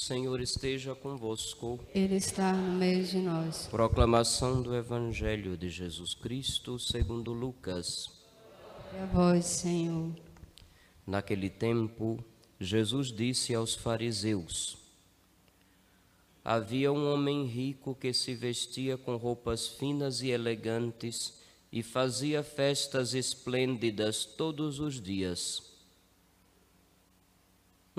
Senhor esteja convosco. Ele está no meio de nós. Proclamação do Evangelho de Jesus Cristo segundo Lucas. E a vós, Senhor. Naquele tempo, Jesus disse aos fariseus: Havia um homem rico que se vestia com roupas finas e elegantes e fazia festas esplêndidas todos os dias.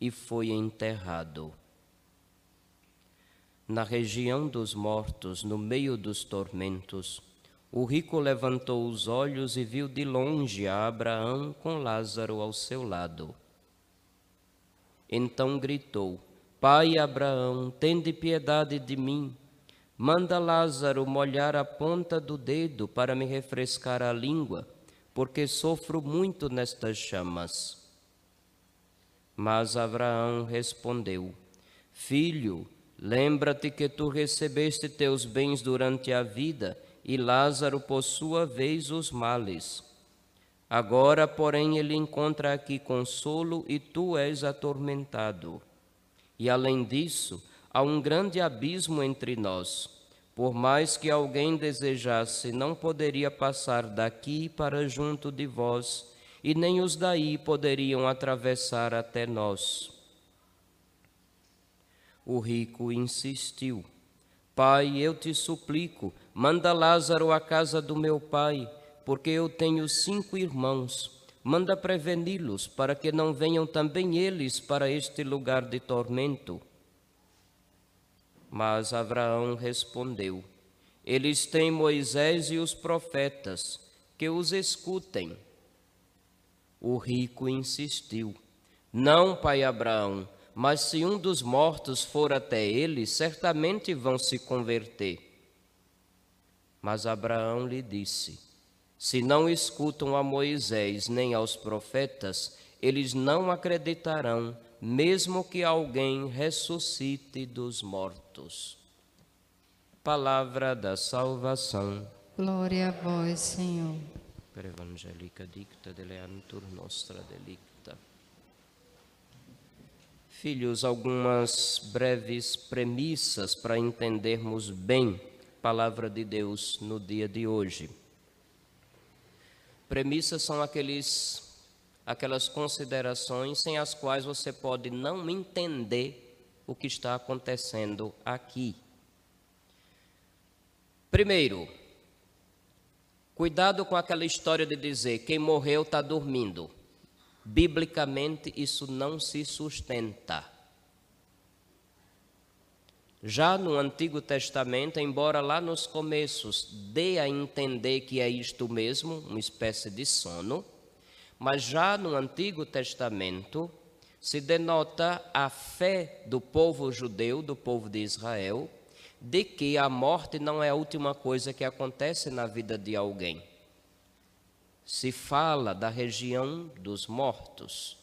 e foi enterrado. Na região dos mortos, no meio dos tormentos, o rico levantou os olhos e viu de longe a Abraão com Lázaro ao seu lado. Então gritou: Pai Abraão, tende piedade de mim. Manda Lázaro molhar a ponta do dedo para me refrescar a língua, porque sofro muito nestas chamas. Mas Abraão respondeu: Filho, lembra-te que tu recebeste teus bens durante a vida e Lázaro, por sua vez, os males. Agora, porém, ele encontra aqui consolo e tu és atormentado. E além disso, há um grande abismo entre nós. Por mais que alguém desejasse, não poderia passar daqui para junto de vós e nem os daí poderiam atravessar até nós. O rico insistiu: Pai, eu te suplico, manda Lázaro à casa do meu pai, porque eu tenho cinco irmãos. Manda preveni-los, para que não venham também eles para este lugar de tormento. Mas Abraão respondeu: Eles têm Moisés e os profetas, que os escutem. O rico insistiu: Não, pai Abraão, mas se um dos mortos for até ele, certamente vão se converter. Mas Abraão lhe disse: Se não escutam a Moisés nem aos profetas, eles não acreditarão, mesmo que alguém ressuscite dos mortos. Palavra da salvação. Glória a vós, Senhor per evangelica dicta deleantur nostra delicta. Filhos, algumas breves premissas para entendermos bem a palavra de Deus no dia de hoje. Premissas são aqueles aquelas considerações sem as quais você pode não entender o que está acontecendo aqui. Primeiro, Cuidado com aquela história de dizer quem morreu está dormindo. Biblicamente, isso não se sustenta. Já no Antigo Testamento, embora lá nos começos dê a entender que é isto mesmo, uma espécie de sono, mas já no Antigo Testamento se denota a fé do povo judeu, do povo de Israel, de que a morte não é a última coisa que acontece na vida de alguém. Se fala da região dos mortos.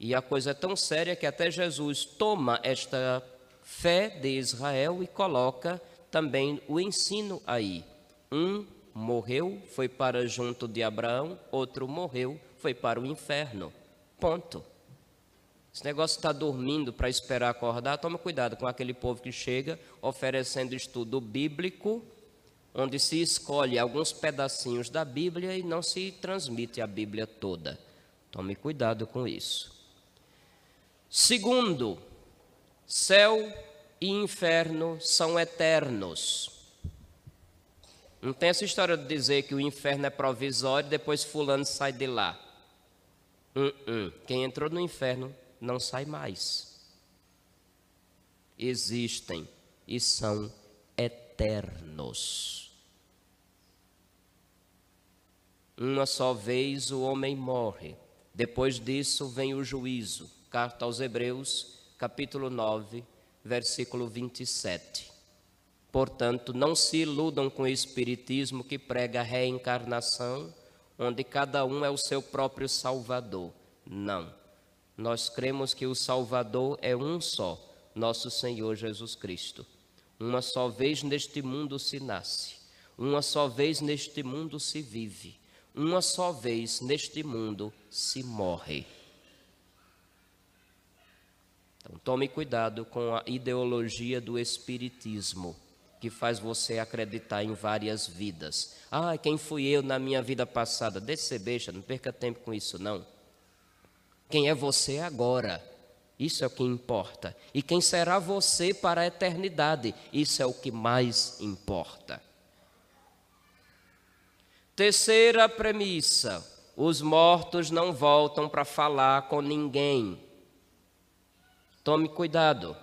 E a coisa é tão séria que até Jesus toma esta fé de Israel e coloca também o ensino aí. Um morreu, foi para junto de Abraão, outro morreu, foi para o inferno. Ponto. Esse negócio está dormindo para esperar acordar, toma cuidado com aquele povo que chega oferecendo estudo bíblico, onde se escolhe alguns pedacinhos da Bíblia e não se transmite a Bíblia toda. Tome cuidado com isso. Segundo, céu e inferno são eternos. Não tem essa história de dizer que o inferno é provisório e depois fulano sai de lá. Uh -uh. Quem entrou no inferno não sai mais. Existem e são eternos. Uma só vez o homem morre, depois disso vem o juízo. Carta aos Hebreus, capítulo 9, versículo 27. Portanto, não se iludam com o espiritismo que prega a reencarnação, onde cada um é o seu próprio salvador. Não. Nós cremos que o salvador é um só, nosso Senhor Jesus Cristo. Uma só vez neste mundo se nasce, uma só vez neste mundo se vive, uma só vez neste mundo se morre. Então, tome cuidado com a ideologia do Espiritismo, que faz você acreditar em várias vidas. Ah, quem fui eu na minha vida passada? Ser besta, não perca tempo com isso, não. Quem é você agora? Isso é o que importa. E quem será você para a eternidade? Isso é o que mais importa. Terceira premissa: os mortos não voltam para falar com ninguém. Tome cuidado.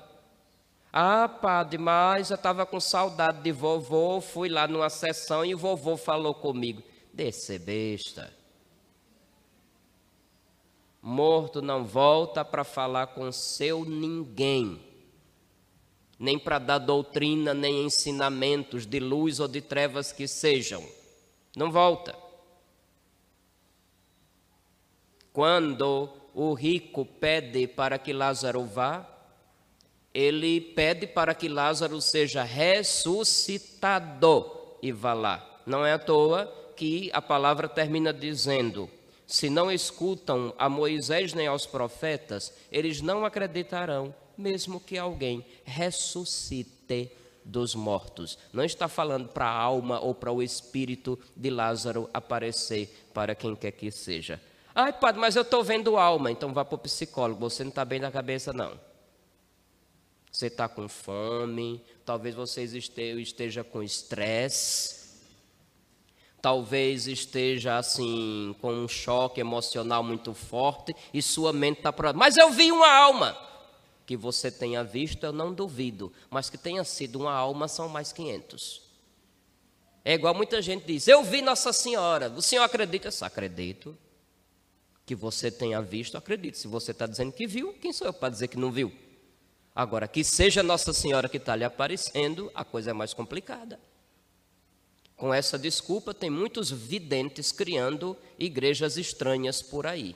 Ah, padre, mas eu estava com saudade de vovô, fui lá numa sessão e o vovô falou comigo. Descer besta. Morto não volta para falar com seu ninguém, nem para dar doutrina, nem ensinamentos de luz ou de trevas que sejam. Não volta. Quando o rico pede para que Lázaro vá, ele pede para que Lázaro seja ressuscitado e vá lá. Não é à toa que a palavra termina dizendo: se não escutam a Moisés nem aos profetas, eles não acreditarão, mesmo que alguém ressuscite dos mortos. Não está falando para a alma ou para o espírito de Lázaro aparecer para quem quer que seja. Ai, padre, mas eu estou vendo alma, então vá para o psicólogo, você não está bem da cabeça, não. Você está com fome, talvez você esteja com estresse, talvez esteja assim, com um choque emocional muito forte e sua mente está para. Mas eu vi uma alma. Que você tenha visto, eu não duvido, mas que tenha sido uma alma são mais 500. É igual muita gente diz: Eu vi Nossa Senhora. O senhor acredita? Eu acredito que você tenha visto, acredito. Se você está dizendo que viu, quem sou eu para dizer que não viu? Agora, que seja Nossa Senhora que está lhe aparecendo, a coisa é mais complicada. Com essa desculpa, tem muitos videntes criando igrejas estranhas por aí,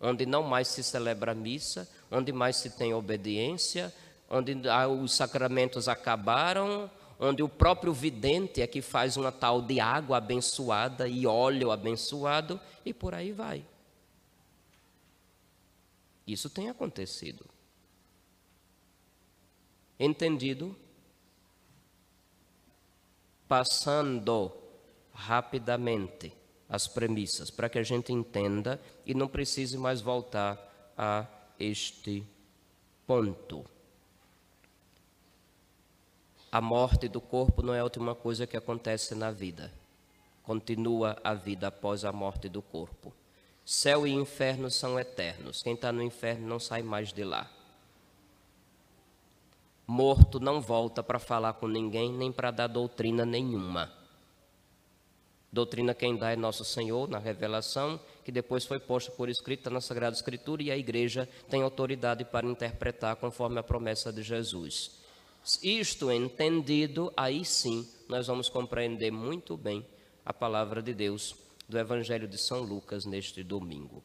onde não mais se celebra missa, onde mais se tem obediência, onde os sacramentos acabaram, onde o próprio vidente é que faz uma tal de água abençoada e óleo abençoado, e por aí vai. Isso tem acontecido. Entendido? Passando rapidamente as premissas, para que a gente entenda e não precise mais voltar a este ponto. A morte do corpo não é a última coisa que acontece na vida. Continua a vida após a morte do corpo. Céu e inferno são eternos. Quem está no inferno não sai mais de lá. Morto não volta para falar com ninguém, nem para dar doutrina nenhuma. Doutrina quem dá é nosso Senhor na revelação, que depois foi posta por escrito na Sagrada Escritura, e a igreja tem autoridade para interpretar conforme a promessa de Jesus. Isto entendido, aí sim nós vamos compreender muito bem a palavra de Deus do Evangelho de São Lucas neste domingo.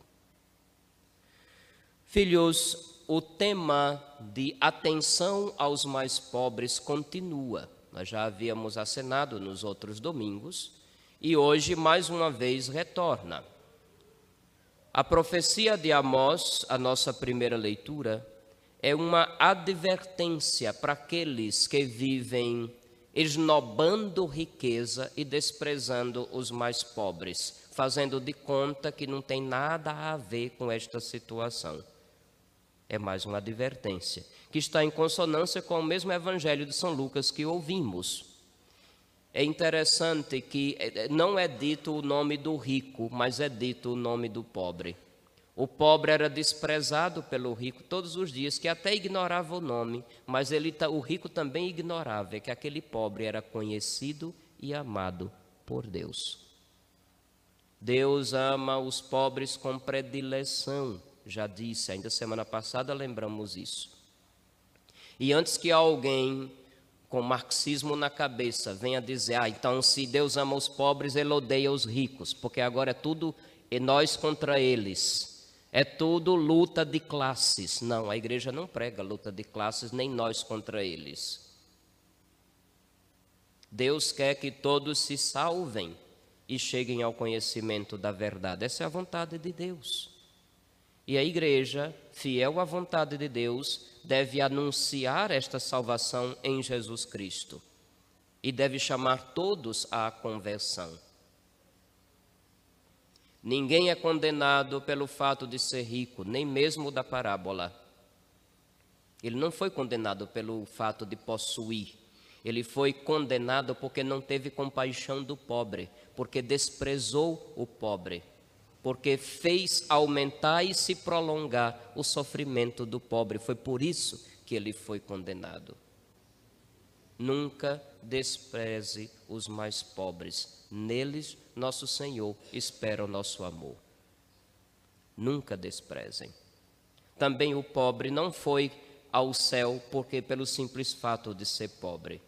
Filhos, o tema de atenção aos mais pobres continua. Nós já havíamos acenado nos outros domingos e hoje mais uma vez retorna. A profecia de Amós, a nossa primeira leitura, é uma advertência para aqueles que vivem esnobando riqueza e desprezando os mais pobres, fazendo de conta que não tem nada a ver com esta situação. É mais uma advertência, que está em consonância com o mesmo evangelho de São Lucas que ouvimos. É interessante que eh, não é dito o nome do rico, mas é dito o nome do pobre. O pobre era desprezado pelo rico todos os dias, que até ignorava o nome, mas ele, o rico também ignorava que aquele pobre era conhecido e amado por Deus. Deus ama os pobres com predileção, já disse, ainda semana passada lembramos isso. E antes que alguém com marxismo na cabeça venha dizer: ah, então se Deus ama os pobres, ele odeia os ricos, porque agora é tudo nós contra eles. É tudo luta de classes. Não, a igreja não prega luta de classes, nem nós contra eles. Deus quer que todos se salvem e cheguem ao conhecimento da verdade. Essa é a vontade de Deus. E a igreja, fiel à vontade de Deus, deve anunciar esta salvação em Jesus Cristo e deve chamar todos à conversão. Ninguém é condenado pelo fato de ser rico, nem mesmo da parábola. Ele não foi condenado pelo fato de possuir. Ele foi condenado porque não teve compaixão do pobre, porque desprezou o pobre, porque fez aumentar e se prolongar o sofrimento do pobre. Foi por isso que ele foi condenado. Nunca despreze os mais pobres. Neles, nosso Senhor espera o nosso amor. Nunca desprezem. Também o pobre não foi ao céu porque pelo simples fato de ser pobre.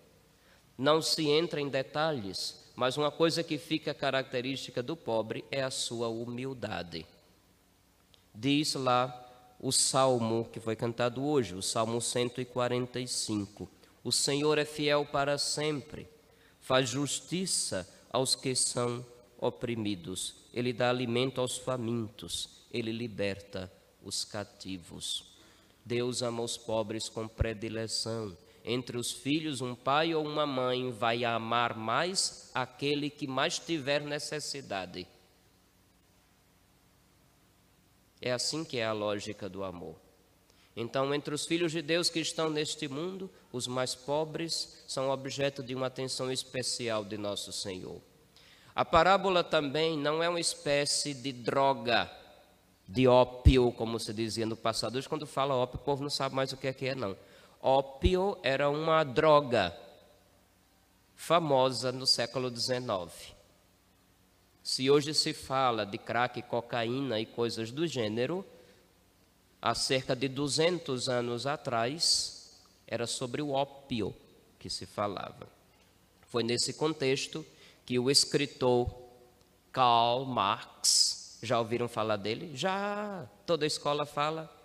Não se entra em detalhes, mas uma coisa que fica característica do pobre é a sua humildade. Diz lá o salmo que foi cantado hoje, o Salmo 145. O Senhor é fiel para sempre, faz justiça aos que são oprimidos, ele dá alimento aos famintos, ele liberta os cativos. Deus ama os pobres com predileção. Entre os filhos, um pai ou uma mãe vai amar mais aquele que mais tiver necessidade. É assim que é a lógica do amor. Então, entre os filhos de Deus que estão neste mundo, os mais pobres são objeto de uma atenção especial de nosso Senhor. A parábola também não é uma espécie de droga, de ópio, como se dizia no passado. Hoje, quando fala ópio, o povo não sabe mais o que é que é, não. Ópio era uma droga famosa no século XIX. Se hoje se fala de crack, cocaína e coisas do gênero, há cerca de 200 anos atrás, era sobre o ópio que se falava. Foi nesse contexto que o escritor Karl Marx, já ouviram falar dele? Já, toda escola fala.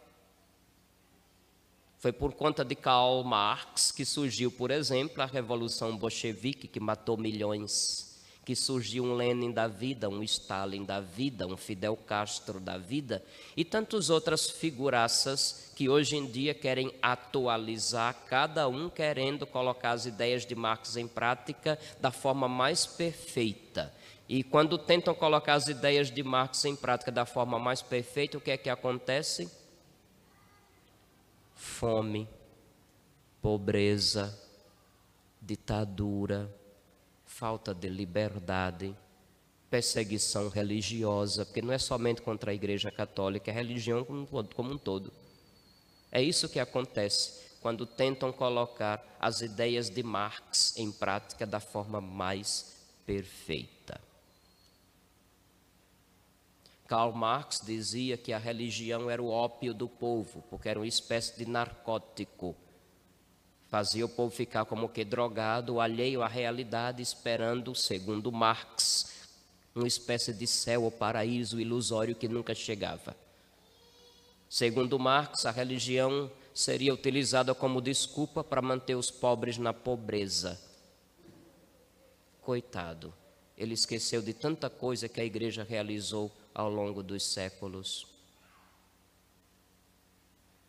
Foi por conta de Karl Marx que surgiu, por exemplo, a Revolução Bolchevique, que matou milhões que surgiu um Lenin da vida, um Stalin da vida, um Fidel Castro da vida e tantas outras figuraças que hoje em dia querem atualizar, cada um querendo colocar as ideias de Marx em prática da forma mais perfeita. E quando tentam colocar as ideias de Marx em prática da forma mais perfeita, o que é que acontece? Fome, pobreza, ditadura, falta de liberdade, perseguição religiosa, porque não é somente contra a Igreja Católica, é a religião como um todo. É isso que acontece quando tentam colocar as ideias de Marx em prática da forma mais perfeita. Karl Marx dizia que a religião era o ópio do povo, porque era uma espécie de narcótico fazia o povo ficar como que drogado, alheio à realidade, esperando, segundo Marx, uma espécie de céu ou paraíso ilusório que nunca chegava. Segundo Marx, a religião seria utilizada como desculpa para manter os pobres na pobreza. Coitado, ele esqueceu de tanta coisa que a igreja realizou ao longo dos séculos.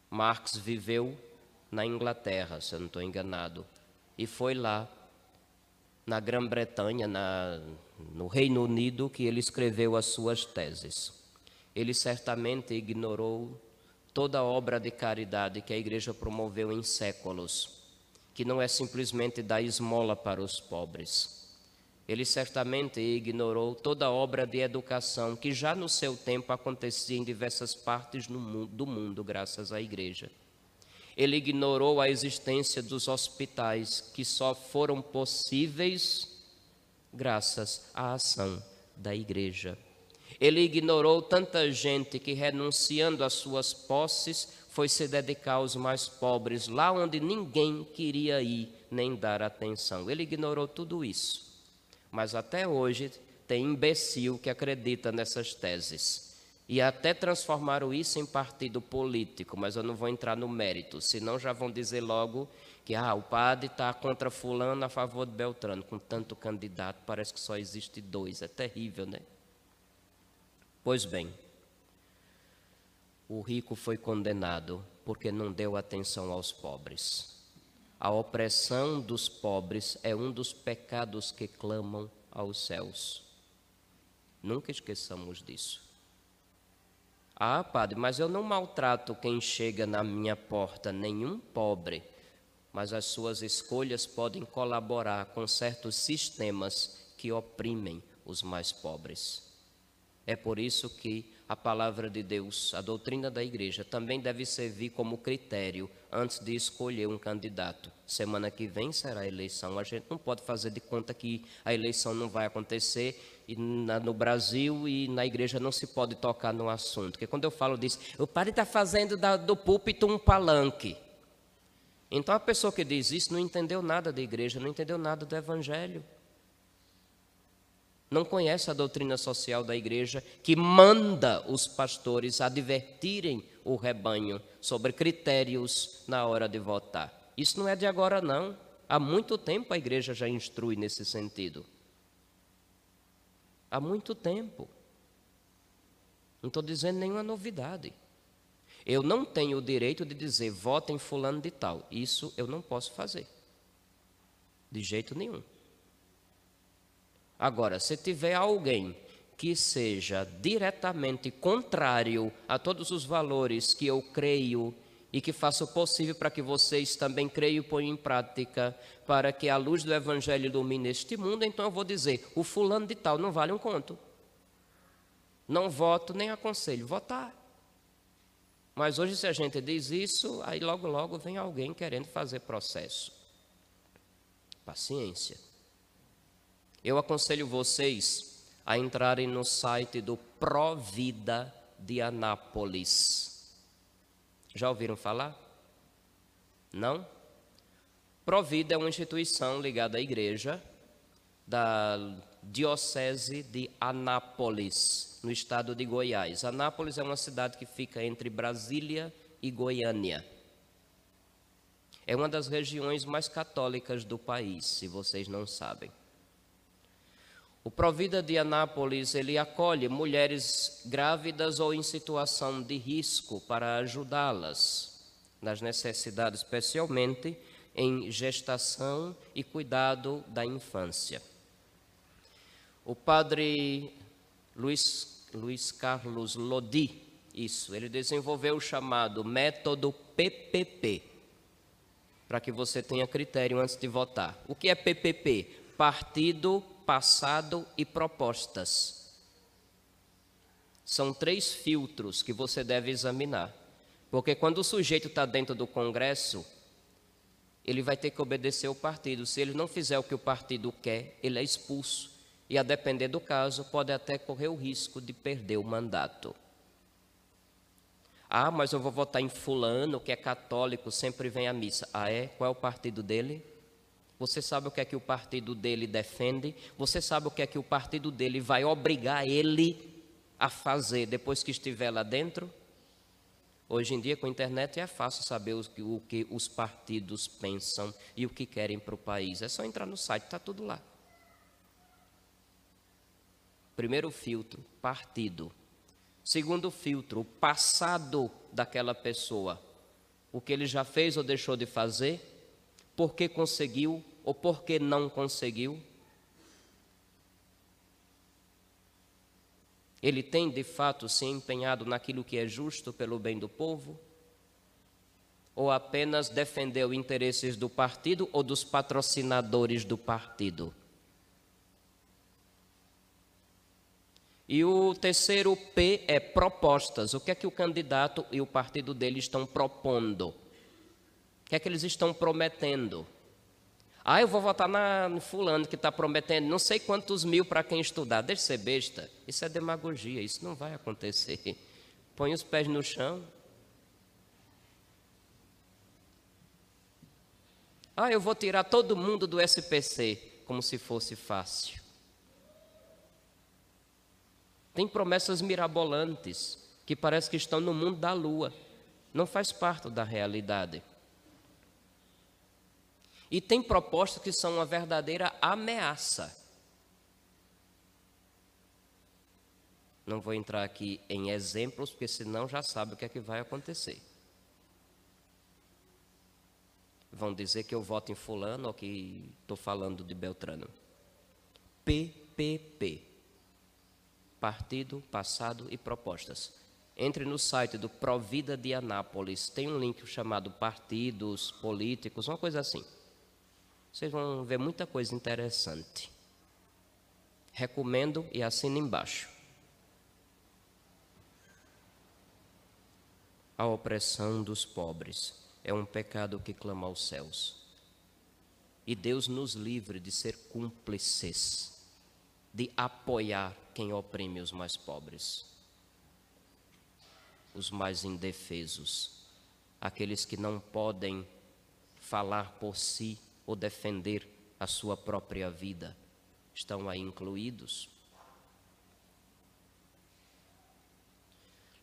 Marx viveu na Inglaterra, se eu não estou enganado. E foi lá, na Grã-Bretanha, no Reino Unido, que ele escreveu as suas teses. Ele certamente ignorou toda a obra de caridade que a igreja promoveu em séculos, que não é simplesmente dar esmola para os pobres. Ele certamente ignorou toda a obra de educação que já no seu tempo acontecia em diversas partes do mundo, graças à igreja. Ele ignorou a existência dos hospitais que só foram possíveis graças à ação da igreja. Ele ignorou tanta gente que, renunciando às suas posses, foi se dedicar aos mais pobres, lá onde ninguém queria ir nem dar atenção. Ele ignorou tudo isso. Mas até hoje tem imbecil que acredita nessas teses. E até transformaram isso em partido político, mas eu não vou entrar no mérito, senão já vão dizer logo que ah, o padre está contra fulano a favor de Beltrano, com tanto candidato, parece que só existe dois, é terrível, né? Pois bem, o rico foi condenado porque não deu atenção aos pobres. A opressão dos pobres é um dos pecados que clamam aos céus. Nunca esqueçamos disso. Ah, padre, mas eu não maltrato quem chega na minha porta, nenhum pobre mas as suas escolhas podem colaborar com certos sistemas que oprimem os mais pobres. É por isso que a palavra de Deus, a doutrina da igreja, também deve servir como critério antes de escolher um candidato. Semana que vem será a eleição. A gente não pode fazer de conta que a eleição não vai acontecer e na, no Brasil e na igreja não se pode tocar no assunto. Porque quando eu falo disso, o padre está fazendo da, do púlpito um palanque. Então a pessoa que diz isso não entendeu nada da igreja, não entendeu nada do evangelho. Não conhece a doutrina social da igreja que manda os pastores advertirem o rebanho sobre critérios na hora de votar. Isso não é de agora, não. Há muito tempo a igreja já instrui nesse sentido. Há muito tempo. Não estou dizendo nenhuma novidade. Eu não tenho o direito de dizer votem fulano de tal. Isso eu não posso fazer. De jeito nenhum. Agora, se tiver alguém que seja diretamente contrário a todos os valores que eu creio e que faça o possível para que vocês também creiam e ponham em prática, para que a luz do Evangelho ilumine este mundo, então eu vou dizer: o fulano de tal não vale um conto. Não voto nem aconselho votar. Mas hoje, se a gente diz isso, aí logo, logo vem alguém querendo fazer processo. Paciência. Eu aconselho vocês a entrarem no site do Provida de Anápolis. Já ouviram falar? Não? Provida é uma instituição ligada à igreja da Diocese de Anápolis, no estado de Goiás. Anápolis é uma cidade que fica entre Brasília e Goiânia. É uma das regiões mais católicas do país, se vocês não sabem. O Provida de Anápolis, ele acolhe mulheres grávidas ou em situação de risco para ajudá-las nas necessidades, especialmente em gestação e cuidado da infância. O padre Luiz, Luiz Carlos Lodi, isso, ele desenvolveu o chamado método PPP, para que você tenha critério antes de votar. O que é PPP? Partido, passado e propostas. São três filtros que você deve examinar. Porque quando o sujeito está dentro do Congresso, ele vai ter que obedecer ao partido. Se ele não fizer o que o partido quer, ele é expulso e, a depender do caso, pode até correr o risco de perder o mandato. Ah, mas eu vou votar em Fulano, que é católico, sempre vem à missa. Ah, é? Qual é o partido dele? Você sabe o que é que o partido dele defende? Você sabe o que é que o partido dele vai obrigar ele a fazer depois que estiver lá dentro? Hoje em dia, com a internet, é fácil saber o que, os partidos pensam e o que querem para o país. É só entrar no site, está tudo lá. Primeiro filtro, partido. Segundo filtro, o passado daquela pessoa. O que ele já fez ou deixou de fazer, por que conseguiu ou por que não conseguiu. Ele tem de fato se empenhado naquilo que é justo pelo bem do povo? Ou apenas defendeu interesses do partido ou dos patrocinadores do partido? E o terceiro P é propostas. O que é que o candidato e o partido dele estão propondo? que é que eles estão prometendo? Ah, eu vou votar na, no fulano que está prometendo não sei quantos mil para quem estudar. Deixa de ser besta. Isso é demagogia, isso não vai acontecer. Põe os pés no chão. Ah, eu vou tirar todo mundo do SPC, como se fosse fácil. Tem promessas mirabolantes que parece que estão no mundo da lua. Não faz parte da realidade. E tem propostas que são uma verdadeira ameaça. Não vou entrar aqui em exemplos, porque senão já sabe o que é que vai acontecer. Vão dizer que eu voto em fulano ou que estou falando de Beltrano. PPP. Partido, passado e propostas. Entre no site do Provida de Anápolis, tem um link chamado Partidos Políticos, uma coisa assim. Vocês vão ver muita coisa interessante. Recomendo e assina embaixo. A opressão dos pobres é um pecado que clama aos céus. E Deus nos livre de ser cúmplices, de apoiar quem oprime os mais pobres, os mais indefesos, aqueles que não podem falar por si ou defender a sua própria vida, estão aí incluídos.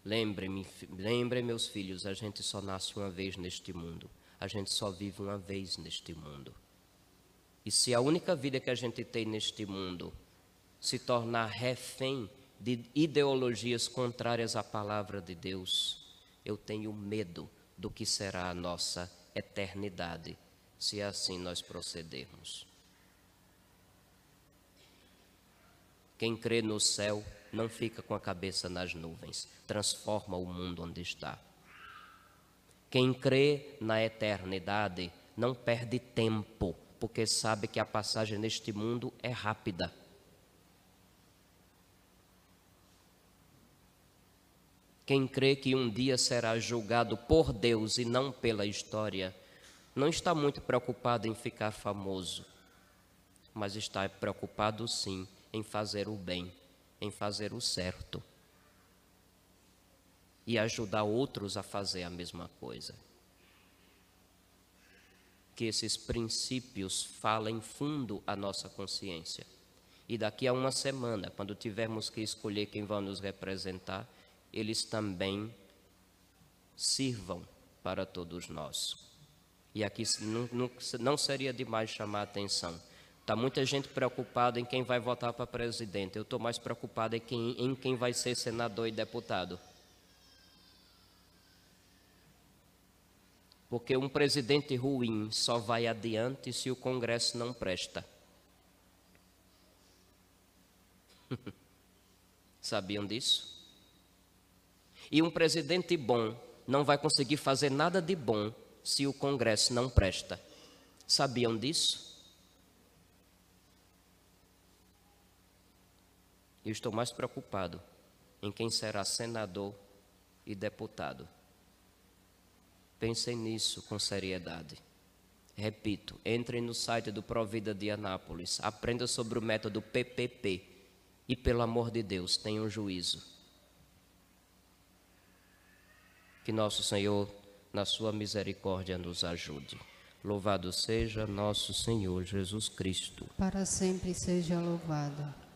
Lembre-me, lembre meus filhos, a gente só nasce uma vez neste mundo. A gente só vive uma vez neste mundo. E se a única vida que a gente tem neste mundo se tornar refém de ideologias contrárias à palavra de Deus, eu tenho medo do que será a nossa eternidade, se assim nós procedermos. Quem crê no céu não fica com a cabeça nas nuvens, transforma o mundo onde está. Quem crê na eternidade não perde tempo, porque sabe que a passagem neste mundo é rápida. Quem crê que um dia será julgado por Deus e não pela história, não está muito preocupado em ficar famoso, mas está preocupado sim em fazer o bem em fazer o certo e ajudar outros a fazer a mesma coisa. Que esses princípios falem fundo à nossa consciência. E daqui a uma semana, quando tivermos que escolher quem vai nos representar, eles também sirvam para todos nós. E aqui não, não, não seria demais chamar a atenção Está muita gente preocupada em quem vai votar para presidente. Eu estou mais preocupado em quem, em quem vai ser senador e deputado. Porque um presidente ruim só vai adiante se o Congresso não presta. Sabiam disso? E um presidente bom não vai conseguir fazer nada de bom se o Congresso não presta. Sabiam disso? Eu estou mais preocupado em quem será senador e deputado. Pensem nisso com seriedade. Repito, entrem no site do Provida de Anápolis, aprenda sobre o método PPP e, pelo amor de Deus, tenham juízo. Que nosso Senhor, na sua misericórdia, nos ajude. Louvado seja nosso Senhor Jesus Cristo. Para sempre seja louvado.